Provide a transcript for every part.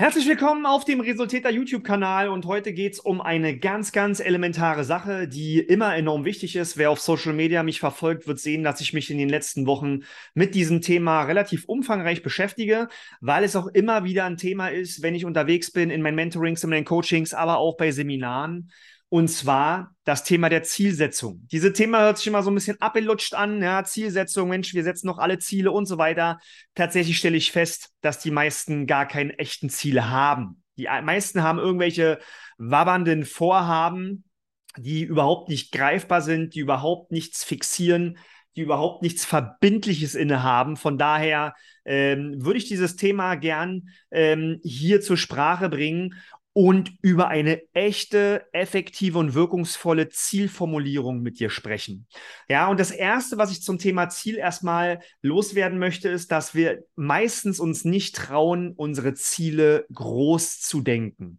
Herzlich willkommen auf dem Resultäter YouTube-Kanal und heute geht es um eine ganz, ganz elementare Sache, die immer enorm wichtig ist. Wer auf Social Media mich verfolgt, wird sehen, dass ich mich in den letzten Wochen mit diesem Thema relativ umfangreich beschäftige, weil es auch immer wieder ein Thema ist, wenn ich unterwegs bin in meinen Mentorings, in meinen Coachings, aber auch bei Seminaren. Und zwar das Thema der Zielsetzung. Diese Thema hört sich immer so ein bisschen abgelutscht an. Ja, Zielsetzung, Mensch, wir setzen noch alle Ziele und so weiter. Tatsächlich stelle ich fest, dass die meisten gar keine echten Ziele haben. Die meisten haben irgendwelche wabbernden Vorhaben, die überhaupt nicht greifbar sind, die überhaupt nichts fixieren, die überhaupt nichts Verbindliches innehaben. Von daher ähm, würde ich dieses Thema gern ähm, hier zur Sprache bringen und über eine echte, effektive und wirkungsvolle Zielformulierung mit dir sprechen. Ja, und das erste, was ich zum Thema Ziel erstmal loswerden möchte, ist, dass wir meistens uns nicht trauen, unsere Ziele groß zu denken.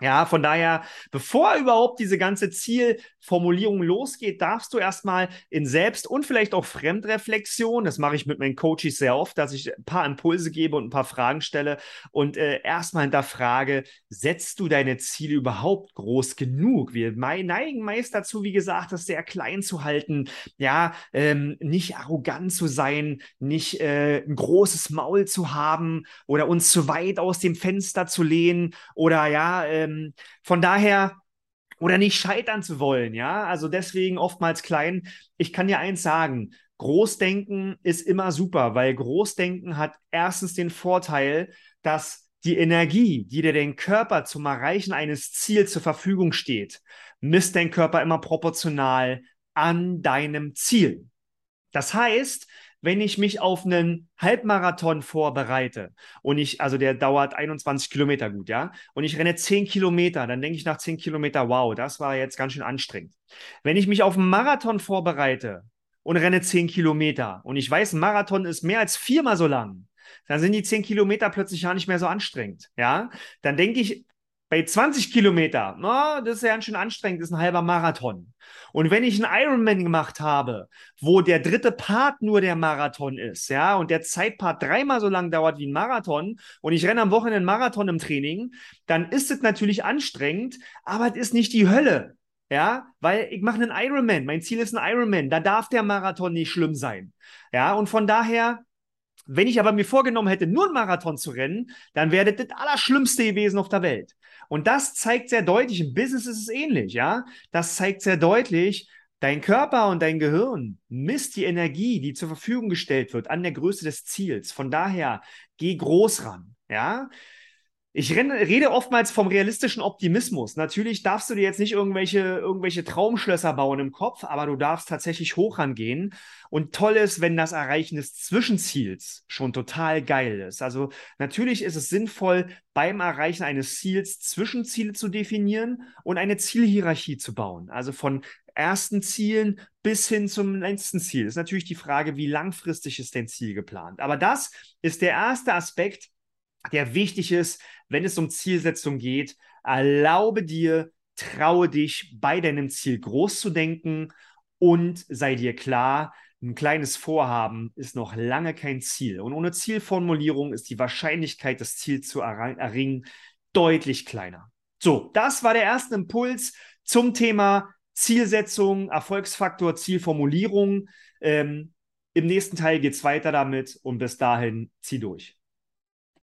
Ja, von daher, bevor überhaupt diese ganze Zielformulierung losgeht, darfst du erstmal in Selbst- und vielleicht auch Fremdreflexion, das mache ich mit meinen Coaches sehr oft, dass ich ein paar Impulse gebe und ein paar Fragen stelle und äh, erstmal hinterfrage, setzt du deine Ziele überhaupt groß genug? Wir neigen meist dazu, wie gesagt, das sehr klein zu halten, ja, ähm, nicht arrogant zu sein, nicht äh, ein großes Maul zu haben oder uns zu weit aus dem Fenster zu lehnen oder ja, äh, ähm, von daher, oder nicht scheitern zu wollen, ja. Also deswegen oftmals klein. Ich kann dir eins sagen, Großdenken ist immer super, weil Großdenken hat erstens den Vorteil, dass die Energie, die dir den Körper zum Erreichen eines Ziels zur Verfügung steht, misst dein Körper immer proportional an deinem Ziel. Das heißt, wenn ich mich auf einen Halbmarathon vorbereite und ich, also der dauert 21 Kilometer gut, ja, und ich renne 10 Kilometer, dann denke ich nach 10 Kilometer, wow, das war jetzt ganz schön anstrengend. Wenn ich mich auf einen Marathon vorbereite und renne 10 Kilometer und ich weiß, ein Marathon ist mehr als viermal so lang, dann sind die 10 Kilometer plötzlich gar nicht mehr so anstrengend, ja, dann denke ich, bei 20 Kilometer, no, das ist ja ganz schön anstrengend, das ist ein halber Marathon. Und wenn ich einen Ironman gemacht habe, wo der dritte Part nur der Marathon ist, ja, und der Zeitpart dreimal so lang dauert wie ein Marathon und ich renne am Wochenende einen Marathon im Training, dann ist es natürlich anstrengend, aber es ist nicht die Hölle. Ja, weil ich mache einen Ironman. Mein Ziel ist ein Ironman. Da darf der Marathon nicht schlimm sein. Ja, und von daher wenn ich aber mir vorgenommen hätte, nur einen Marathon zu rennen, dann wäre das das Allerschlimmste gewesen auf der Welt. Und das zeigt sehr deutlich, im Business ist es ähnlich, ja. Das zeigt sehr deutlich, dein Körper und dein Gehirn misst die Energie, die zur Verfügung gestellt wird, an der Größe des Ziels. Von daher, geh groß ran, ja. Ich rede oftmals vom realistischen Optimismus. Natürlich darfst du dir jetzt nicht irgendwelche, irgendwelche Traumschlösser bauen im Kopf, aber du darfst tatsächlich hoch rangehen. Und toll ist, wenn das Erreichen des Zwischenziels schon total geil ist. Also natürlich ist es sinnvoll, beim Erreichen eines Ziels Zwischenziele zu definieren und eine Zielhierarchie zu bauen. Also von ersten Zielen bis hin zum letzten Ziel. Ist natürlich die Frage, wie langfristig ist dein Ziel geplant. Aber das ist der erste Aspekt, der wichtig ist, wenn es um Zielsetzung geht. Erlaube dir, traue dich, bei deinem Ziel groß zu denken und sei dir klar, ein kleines Vorhaben ist noch lange kein Ziel. Und ohne Zielformulierung ist die Wahrscheinlichkeit, das Ziel zu erringen, deutlich kleiner. So, das war der erste Impuls zum Thema Zielsetzung, Erfolgsfaktor, Zielformulierung. Ähm, Im nächsten Teil geht es weiter damit und bis dahin zieh durch.